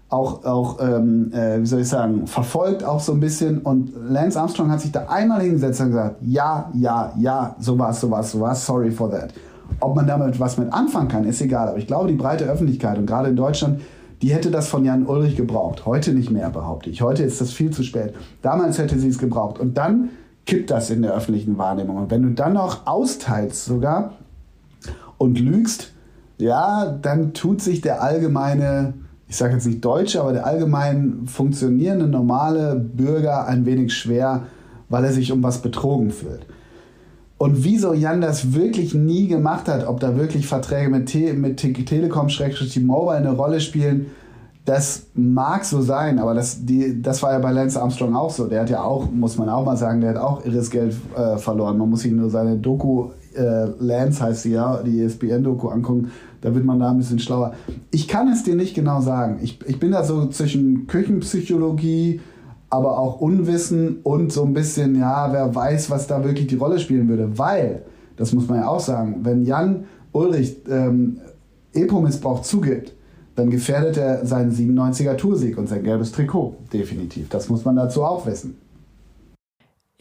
auch, auch ähm, äh, wie soll ich sagen, verfolgt auch so ein bisschen. Und Lance Armstrong hat sich da einmal hingesetzt und gesagt, ja, ja, ja, so war's, so war's, so war's, sorry for that. Ob man damit was mit anfangen kann, ist egal. Aber ich glaube, die breite Öffentlichkeit und gerade in Deutschland, die hätte das von Jan Ulrich gebraucht. Heute nicht mehr, behaupte ich. Heute ist das viel zu spät. Damals hätte sie es gebraucht. Und dann kippt das in der öffentlichen Wahrnehmung. Und wenn du dann noch austeilst sogar und lügst, ja, dann tut sich der allgemeine, ich sage jetzt nicht Deutsche, aber der allgemein funktionierende normale Bürger ein wenig schwer, weil er sich um was betrogen fühlt. Und wieso Jan das wirklich nie gemacht hat, ob da wirklich Verträge mit, Te mit Te Telekom, T-Mobile eine Rolle spielen, das mag so sein, aber das, die, das war ja bei Lance Armstrong auch so. Der hat ja auch, muss man auch mal sagen, der hat auch irres Geld äh, verloren. Man muss sich nur seine Doku, äh, Lance heißt sie ja, die ESPN-Doku angucken, da wird man da ein bisschen schlauer. Ich kann es dir nicht genau sagen. Ich, ich bin da so zwischen Küchenpsychologie, aber auch Unwissen und so ein bisschen, ja, wer weiß, was da wirklich die Rolle spielen würde. Weil, das muss man ja auch sagen, wenn Jan Ulrich ähm, Epo-Missbrauch zugibt, dann gefährdet er seinen 97er Toursieg und sein gelbes Trikot. Definitiv. Das muss man dazu auch wissen.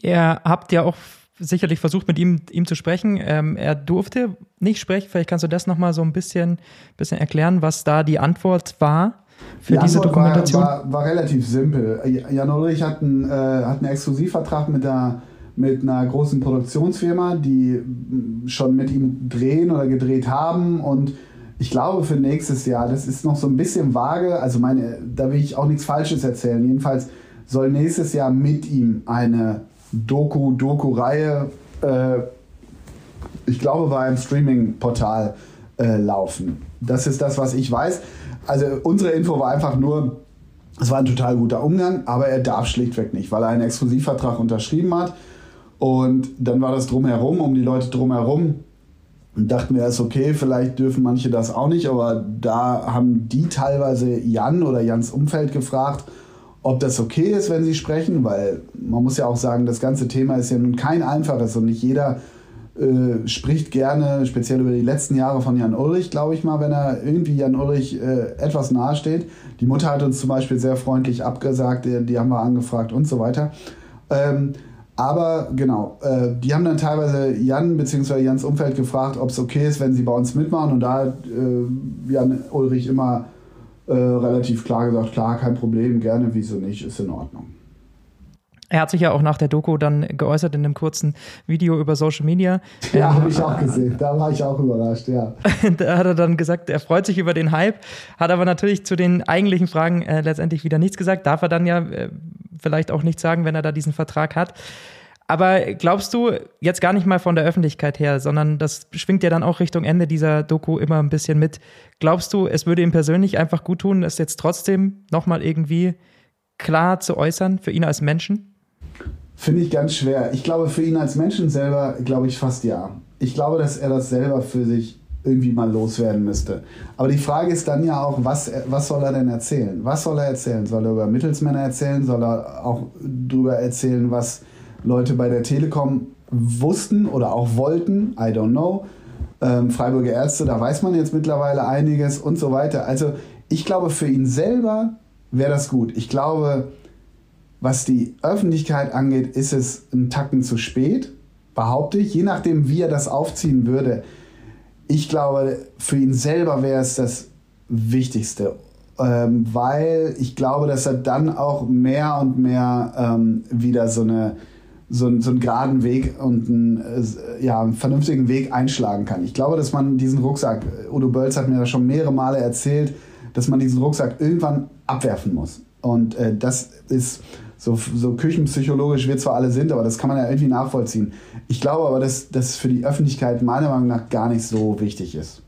Ihr habt ja auch sicherlich versucht, mit ihm, ihm zu sprechen. Ähm, er durfte nicht sprechen. Vielleicht kannst du das nochmal so ein bisschen, bisschen erklären, was da die Antwort war für die diese Antwort Dokumentation. War, war, war relativ simpel. Jan Ulrich hat einen, äh, hat einen Exklusivvertrag mit, der, mit einer großen Produktionsfirma, die mm, schon mit ihm drehen oder gedreht haben und ich glaube für nächstes Jahr, das ist noch so ein bisschen vage, also meine, da will ich auch nichts Falsches erzählen. Jedenfalls soll nächstes Jahr mit ihm eine Doku, Doku-Reihe, äh, ich glaube bei einem Streaming-Portal äh, laufen. Das ist das, was ich weiß. Also unsere Info war einfach nur, es war ein total guter Umgang, aber er darf schlichtweg nicht, weil er einen Exklusivvertrag unterschrieben hat. Und dann war das drumherum, um die Leute drumherum. Und dachten wir, ist okay, vielleicht dürfen manche das auch nicht, aber da haben die teilweise Jan oder Jans Umfeld gefragt, ob das okay ist, wenn sie sprechen, weil man muss ja auch sagen, das ganze Thema ist ja nun kein einfaches und nicht jeder äh, spricht gerne, speziell über die letzten Jahre von Jan Ulrich, glaube ich mal, wenn er irgendwie Jan Ulrich äh, etwas nahesteht. Die Mutter hat uns zum Beispiel sehr freundlich abgesagt, die, die haben wir angefragt und so weiter. Ähm, aber genau, äh, die haben dann teilweise Jan bzw. Jans Umfeld gefragt, ob es okay ist, wenn sie bei uns mitmachen. Und da hat äh, Jan Ulrich immer äh, relativ klar gesagt, klar, kein Problem, gerne, wieso nicht, ist in Ordnung. Er hat sich ja auch nach der Doku dann geäußert in einem kurzen Video über Social Media. Ja, Ähm, habe ich auch gesehen. Da war ich auch überrascht, ja. da hat er dann gesagt, er freut sich über den Hype, hat aber natürlich zu den eigentlichen Fragen äh, letztendlich wieder nichts gesagt. Darf er dann ja äh, vielleicht auch nichts sagen, wenn er da diesen Vertrag hat. Aber glaubst du, jetzt gar nicht mal von der Öffentlichkeit her, sondern das schwingt ja dann auch Richtung Ende dieser Doku immer ein bisschen mit. Glaubst du, es würde ihm persönlich einfach gut tun, es jetzt trotzdem nochmal irgendwie klar zu äußern für ihn als Menschen? Finde ich ganz schwer. Ich glaube, für ihn als Menschen selber, glaube ich fast ja. Ich glaube, dass er das selber für sich irgendwie mal loswerden müsste. Aber die Frage ist dann ja auch, was, was soll er denn erzählen? Was soll er erzählen? Soll er über Mittelsmänner erzählen? Soll er auch darüber erzählen, was Leute bei der Telekom wussten oder auch wollten? I don't know. Ähm, Freiburger Ärzte, da weiß man jetzt mittlerweile einiges und so weiter. Also ich glaube, für ihn selber wäre das gut. Ich glaube, was die Öffentlichkeit angeht, ist es ein Tacken zu spät. behaupte ich, je nachdem, wie er das aufziehen würde. Ich glaube, für ihn selber wäre es das Wichtigste, ähm, weil ich glaube, dass er dann auch mehr und mehr ähm, wieder so eine so, so einen geraden Weg und einen, äh, ja, einen vernünftigen Weg einschlagen kann. Ich glaube, dass man diesen Rucksack, Udo Bölz hat mir das schon mehrere Male erzählt, dass man diesen Rucksack irgendwann abwerfen muss. Und äh, das ist so, so küchenpsychologisch wir zwar alle sind, aber das kann man ja irgendwie nachvollziehen. Ich glaube aber, dass das für die Öffentlichkeit meiner Meinung nach gar nicht so wichtig ist.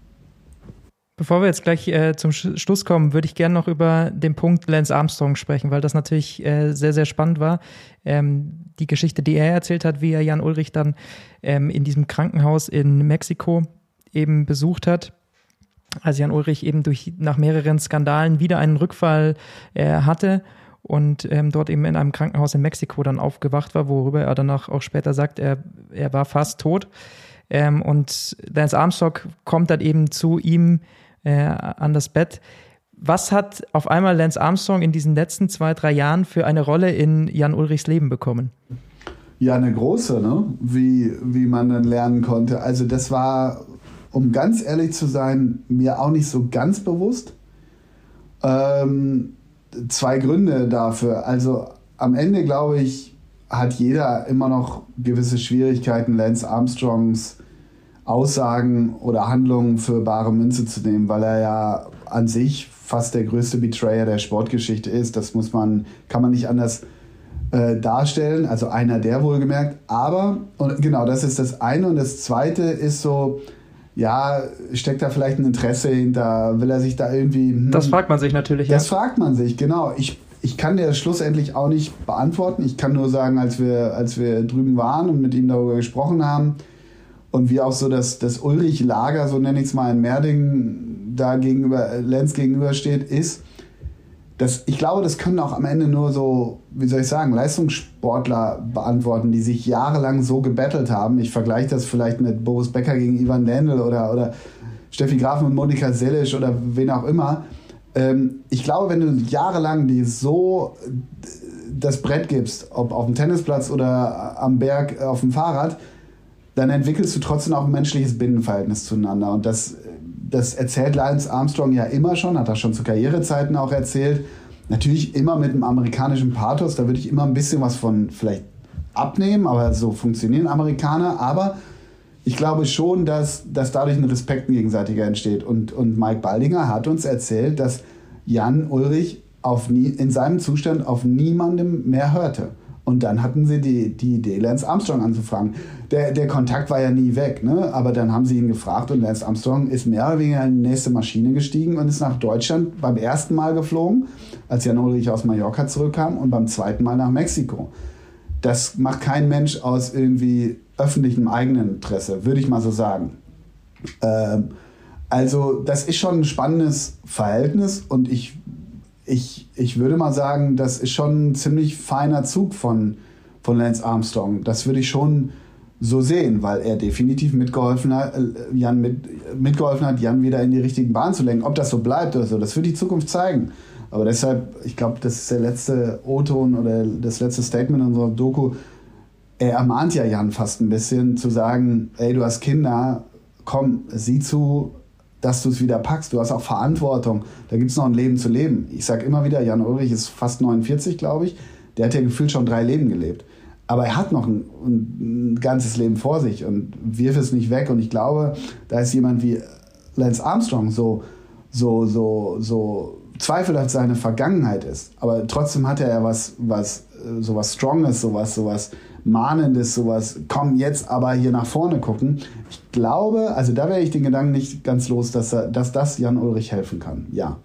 Bevor wir jetzt gleich äh, zum Sch Schluss kommen, würde ich gerne noch über den Punkt Lance Armstrong sprechen, weil das natürlich äh, sehr, sehr spannend war. Ähm, die Geschichte, die er erzählt hat, wie er Jan Ulrich dann ähm, in diesem Krankenhaus in Mexiko eben besucht hat. Als Jan Ulrich eben durch nach mehreren Skandalen wieder einen Rückfall äh, hatte und ähm, dort eben in einem Krankenhaus in Mexiko dann aufgewacht war, worüber er danach auch später sagt, er, er war fast tot. Ähm, und Lance Armstrong kommt dann eben zu ihm äh, an das Bett. Was hat auf einmal Lance Armstrong in diesen letzten zwei, drei Jahren für eine Rolle in Jan Ulrichs Leben bekommen? Ja, eine große, ne? wie, wie man dann lernen konnte. Also das war, um ganz ehrlich zu sein, mir auch nicht so ganz bewusst. Ähm, zwei Gründe dafür. Also am Ende, glaube ich, hat jeder immer noch gewisse Schwierigkeiten, Lance Armstrongs Aussagen oder Handlungen für bare Münze zu nehmen, weil er ja an sich fast der größte Betrayer der Sportgeschichte ist. Das muss man, kann man nicht anders äh, darstellen. Also einer der wohlgemerkt. Aber, und genau, das ist das eine. Und das zweite ist so, ja, steckt da vielleicht ein Interesse hinter? Will er sich da irgendwie. Hm, das fragt man sich natürlich. Das ja. fragt man sich, genau. Ich, ich kann dir das schlussendlich auch nicht beantworten. Ich kann nur sagen, als wir, als wir drüben waren und mit ihm darüber gesprochen haben und wie auch so das, das Ulrich-Lager, so nenne ich es mal in Merding, da gegenüber, Lenz gegenübersteht, ist, das, ich glaube, das können auch am Ende nur so, wie soll ich sagen, Leistungssportler beantworten, die sich jahrelang so gebettelt haben. Ich vergleiche das vielleicht mit Boris Becker gegen Ivan Lendl oder, oder Steffi Graf und Monika Sellisch oder wen auch immer. Ähm, ich glaube, wenn du jahrelang die so das Brett gibst, ob auf dem Tennisplatz oder am Berg auf dem Fahrrad, dann entwickelst du trotzdem auch ein menschliches Binnenverhältnis zueinander. Und das das erzählt Lance Armstrong ja immer schon, hat er schon zu Karrierezeiten auch erzählt. Natürlich immer mit einem amerikanischen Pathos, da würde ich immer ein bisschen was von vielleicht abnehmen, aber so funktionieren Amerikaner. Aber ich glaube schon, dass, dass dadurch ein Respekt gegenseitiger entsteht. Und, und Mike Baldinger hat uns erzählt, dass Jan Ulrich auf nie, in seinem Zustand auf niemandem mehr hörte. Und dann hatten sie die, die Idee, Lance Armstrong anzufragen. Der, der Kontakt war ja nie weg, ne? aber dann haben sie ihn gefragt und Lance Armstrong ist mehr oder weniger in die nächste Maschine gestiegen und ist nach Deutschland beim ersten Mal geflogen, als Jan Ulrich aus Mallorca zurückkam und beim zweiten Mal nach Mexiko. Das macht kein Mensch aus irgendwie öffentlichem Eigeninteresse, würde ich mal so sagen. Ähm, also das ist schon ein spannendes Verhältnis und ich ich, ich würde mal sagen, das ist schon ein ziemlich feiner Zug von, von Lance Armstrong. Das würde ich schon so sehen, weil er definitiv mitgeholfen hat, äh, Jan mit, mitgeholfen hat, Jan wieder in die richtigen Bahn zu lenken. Ob das so bleibt oder so, das wird die Zukunft zeigen. Aber deshalb, ich glaube, das ist der letzte O-Ton oder das letzte Statement unserer Doku. Er ermahnt ja Jan fast ein bisschen zu sagen, ey, du hast Kinder, komm, sieh zu, dass du es wieder packst. Du hast auch Verantwortung. Da gibt es noch ein Leben zu leben. Ich sage immer wieder, Jan Ulrich ist fast 49, glaube ich. Der hat ja gefühlt schon drei Leben gelebt. Aber er hat noch ein, ein, ganzes Leben vor sich und wirf es nicht weg. Und ich glaube, da ist jemand wie Lance Armstrong so, so, so, so zweifelhaft seine Vergangenheit ist. Aber trotzdem hat er ja was, was, so was Stronges, so was, so was Mahnendes, sowas, komm jetzt aber hier nach vorne gucken. Ich glaube, also da wäre ich den Gedanken nicht ganz los, dass, dass das Jan Ulrich helfen kann. Ja.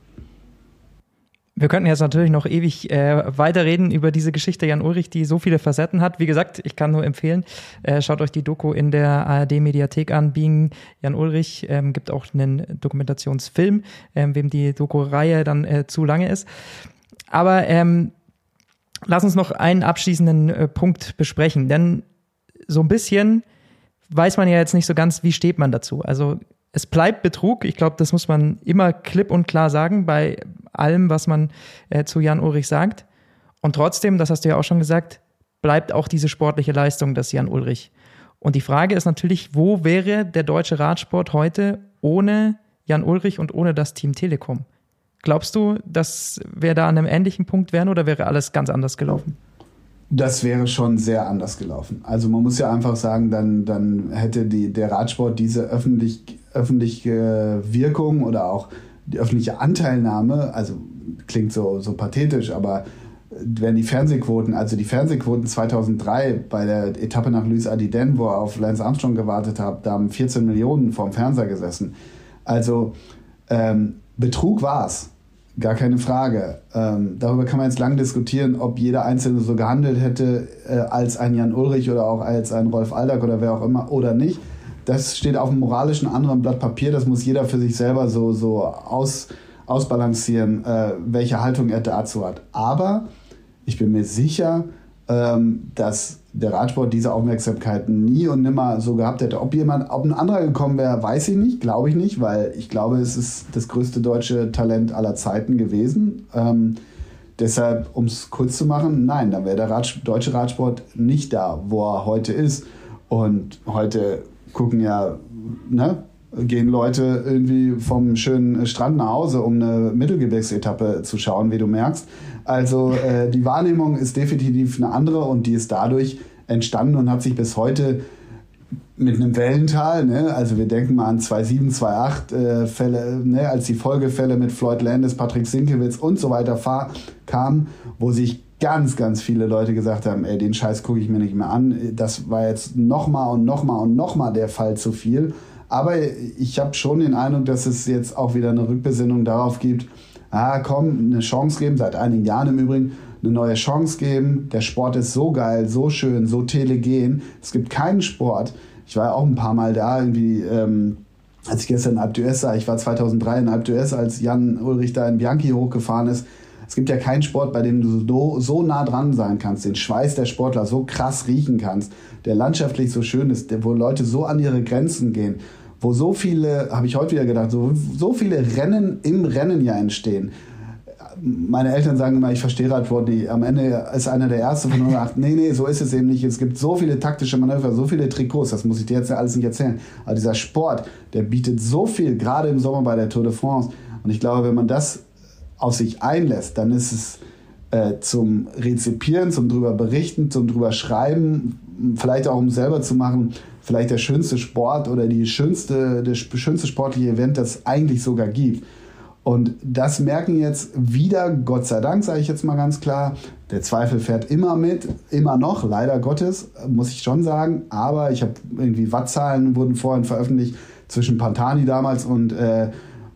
Wir könnten jetzt natürlich noch ewig äh, weiterreden über diese Geschichte Jan Ulrich, die so viele Facetten hat. Wie gesagt, ich kann nur empfehlen, äh, schaut euch die Doku in der ARD-Mediathek an, Being Jan Ulrich. Ähm, gibt auch einen Dokumentationsfilm, ähm, wem die Doku-Reihe dann äh, zu lange ist. Aber ähm, lass uns noch einen abschließenden äh, Punkt besprechen, denn so ein bisschen weiß man ja jetzt nicht so ganz, wie steht man dazu. Also es bleibt Betrug. Ich glaube, das muss man immer klipp und klar sagen bei allem, was man äh, zu Jan Ulrich sagt. Und trotzdem, das hast du ja auch schon gesagt, bleibt auch diese sportliche Leistung des Jan Ulrich. Und die Frage ist natürlich, wo wäre der deutsche Radsport heute ohne Jan Ulrich und ohne das Team Telekom? Glaubst du, dass wir da an einem ähnlichen Punkt wären oder wäre alles ganz anders gelaufen? Das wäre schon sehr anders gelaufen. Also man muss ja einfach sagen, dann, dann hätte die, der Radsport diese öffentlich, öffentliche Wirkung oder auch die öffentliche Anteilnahme, also klingt so, so pathetisch, aber wenn die Fernsehquoten, also die Fernsehquoten 2003 bei der Etappe nach Louis Adiden, wo er auf Lance Armstrong gewartet hat, da haben 14 Millionen vorm Fernseher gesessen. Also ähm, Betrug war es, gar keine Frage. Ähm, darüber kann man jetzt lang diskutieren, ob jeder Einzelne so gehandelt hätte äh, als ein Jan Ulrich oder auch als ein Rolf Aldag oder wer auch immer oder nicht. Das steht auf einem moralischen anderen Blatt Papier. Das muss jeder für sich selber so, so aus, ausbalancieren, äh, welche Haltung er dazu hat. Aber ich bin mir sicher, dass der Radsport diese Aufmerksamkeit nie und nimmer so gehabt hätte. Ob jemand, ob ein anderer gekommen wäre, weiß ich nicht, glaube ich nicht, weil ich glaube, es ist das größte deutsche Talent aller Zeiten gewesen. Ähm, deshalb, um es kurz zu machen, nein, dann wäre der Rad, deutsche Radsport nicht da, wo er heute ist. Und heute gucken ja, ne, gehen Leute irgendwie vom schönen Strand nach Hause, um eine Mittelgebirgsetappe zu schauen, wie du merkst. Also äh, die Wahrnehmung ist definitiv eine andere und die ist dadurch entstanden und hat sich bis heute mit einem Wellental, ne? also wir denken mal an 2.7, 2.8 äh, Fälle, ne? als die Folgefälle mit Floyd Landis, Patrick Sinkewitz und so weiter kamen, wo sich ganz, ganz viele Leute gesagt haben, ey, den Scheiß gucke ich mir nicht mehr an. Das war jetzt nochmal und nochmal und nochmal der Fall zu viel. Aber ich habe schon den Eindruck, dass es jetzt auch wieder eine Rückbesinnung darauf gibt, ah komm, eine Chance geben, seit einigen Jahren im Übrigen, eine neue Chance geben. Der Sport ist so geil, so schön, so telegen. Es gibt keinen Sport. Ich war ja auch ein paar Mal da, irgendwie, ähm, als ich gestern in Alp d'Huez sah, ich war 2003 in Alp d'Huez, als Jan Ulrich da in Bianchi hochgefahren ist. Es gibt ja keinen Sport, bei dem du so, so nah dran sein kannst, den Schweiß der Sportler so krass riechen kannst, der landschaftlich so schön ist, wo Leute so an ihre Grenzen gehen wo so viele, habe ich heute wieder gedacht, so, so viele Rennen im Rennen ja entstehen. Meine Eltern sagen immer, ich verstehe Radsport nicht. Am Ende ist einer der Erste von 108. nee, nee, so ist es eben nicht. Es gibt so viele taktische Manöver, so viele Trikots, das muss ich dir jetzt ja alles nicht erzählen. Aber dieser Sport, der bietet so viel, gerade im Sommer bei der Tour de France. Und ich glaube, wenn man das auf sich einlässt, dann ist es äh, zum Rezipieren, zum drüber berichten, zum drüber schreiben, vielleicht auch um selber zu machen, vielleicht der schönste Sport oder die schönste, das schönste sportliche Event, das es eigentlich sogar gibt. Und das merken jetzt wieder, Gott sei Dank, sage ich jetzt mal ganz klar, der Zweifel fährt immer mit, immer noch, leider Gottes, muss ich schon sagen. Aber ich habe irgendwie Wattzahlen wurden vorhin veröffentlicht zwischen Pantani damals und äh, äh,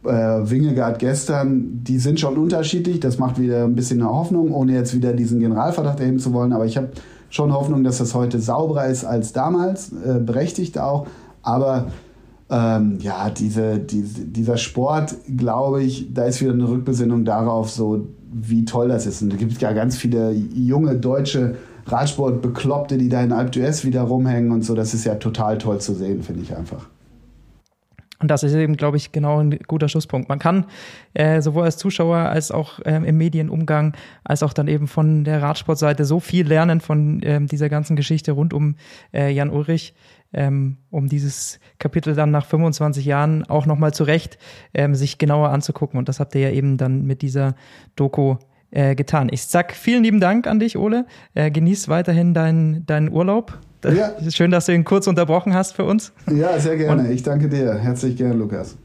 Wingegaard gestern. Die sind schon unterschiedlich. Das macht wieder ein bisschen eine Hoffnung, ohne jetzt wieder diesen Generalverdacht erheben zu wollen. Aber ich habe schon Hoffnung, dass das heute sauberer ist als damals, äh, berechtigt auch. Aber ähm, ja, diese, diese, dieser Sport, glaube ich, da ist wieder eine Rückbesinnung darauf, so wie toll das ist. Und da gibt es ja ganz viele junge deutsche Radsportbekloppte, die da in Alp d'Huez wieder rumhängen und so. Das ist ja total toll zu sehen, finde ich einfach. Und das ist eben, glaube ich, genau ein guter Schlusspunkt. Man kann äh, sowohl als Zuschauer als auch ähm, im Medienumgang, als auch dann eben von der Radsportseite so viel lernen von ähm, dieser ganzen Geschichte rund um äh, Jan Ulrich, ähm, um dieses Kapitel dann nach 25 Jahren auch nochmal zurecht ähm, sich genauer anzugucken. Und das habt ihr ja eben dann mit dieser Doku äh, getan. Ich sag vielen lieben Dank an dich, Ole. Äh, genieß weiterhin deinen deinen Urlaub. Ja. Schön, dass du ihn kurz unterbrochen hast für uns. Ja, sehr gerne. Und, ich danke dir. Herzlich gerne, Lukas.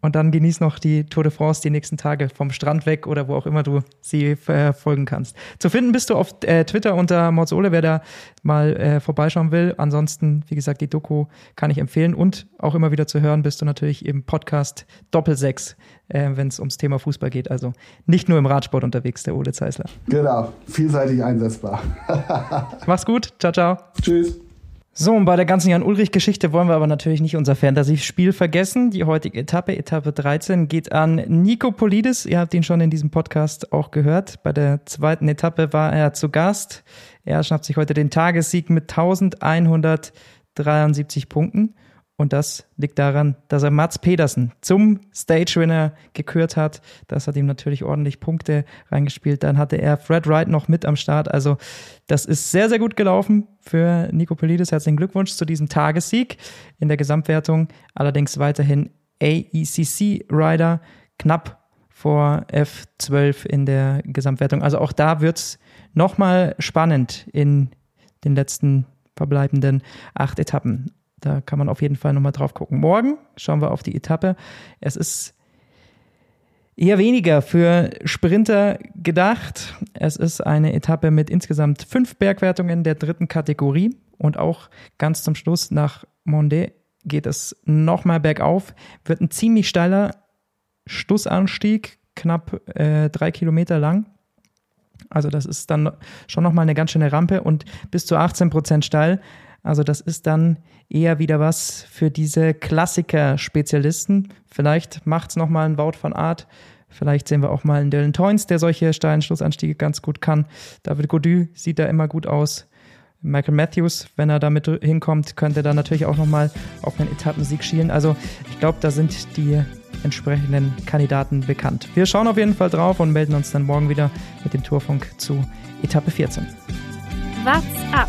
Und dann genieß noch die Tour de France die nächsten Tage vom Strand weg oder wo auch immer du sie verfolgen kannst. Zu finden bist du auf äh, Twitter unter Morzole, wer da mal äh, vorbeischauen will. Ansonsten, wie gesagt, die Doku kann ich empfehlen und auch immer wieder zu hören bist du natürlich im Podcast Doppelsechs, äh, wenn es ums Thema Fußball geht. Also nicht nur im Radsport unterwegs, der Ole Zeisler. Genau, vielseitig einsetzbar. Mach's gut, ciao, ciao. Tschüss. So, und bei der ganzen Jan-Ulrich-Geschichte wollen wir aber natürlich nicht unser Fantasy-Spiel vergessen. Die heutige Etappe, Etappe 13, geht an Nico Polidis. Ihr habt ihn schon in diesem Podcast auch gehört. Bei der zweiten Etappe war er zu Gast. Er schnappt sich heute den Tagessieg mit 1173 Punkten. Und das liegt daran, dass er Mats Pedersen zum Stage-Winner gekürt hat. Das hat ihm natürlich ordentlich Punkte reingespielt. Dann hatte er Fred Wright noch mit am Start. Also das ist sehr, sehr gut gelaufen für Nico Polides. Herzlichen Glückwunsch zu diesem Tagessieg in der Gesamtwertung. Allerdings weiterhin AECC-Rider knapp vor F12 in der Gesamtwertung. Also auch da wird's nochmal spannend in den letzten verbleibenden acht Etappen. Da kann man auf jeden Fall nochmal drauf gucken. Morgen schauen wir auf die Etappe. Es ist eher weniger für Sprinter gedacht. Es ist eine Etappe mit insgesamt fünf Bergwertungen der dritten Kategorie und auch ganz zum Schluss nach Monde geht es nochmal bergauf. Wird ein ziemlich steiler Schlussanstieg, knapp äh, drei Kilometer lang. Also das ist dann schon nochmal eine ganz schöne Rampe und bis zu 18 Prozent steil. Also das ist dann eher wieder was für diese Klassiker-Spezialisten. Vielleicht macht es nochmal ein Wout von Art. Vielleicht sehen wir auch mal einen Dylan Toynes, der solche steilen Schlussanstiege ganz gut kann. David Godu sieht da immer gut aus. Michael Matthews, wenn er damit hinkommt, könnte da natürlich auch nochmal auf einen Etappensieg schielen. Also ich glaube, da sind die entsprechenden Kandidaten bekannt. Wir schauen auf jeden Fall drauf und melden uns dann morgen wieder mit dem Tourfunk zu Etappe 14. What's up?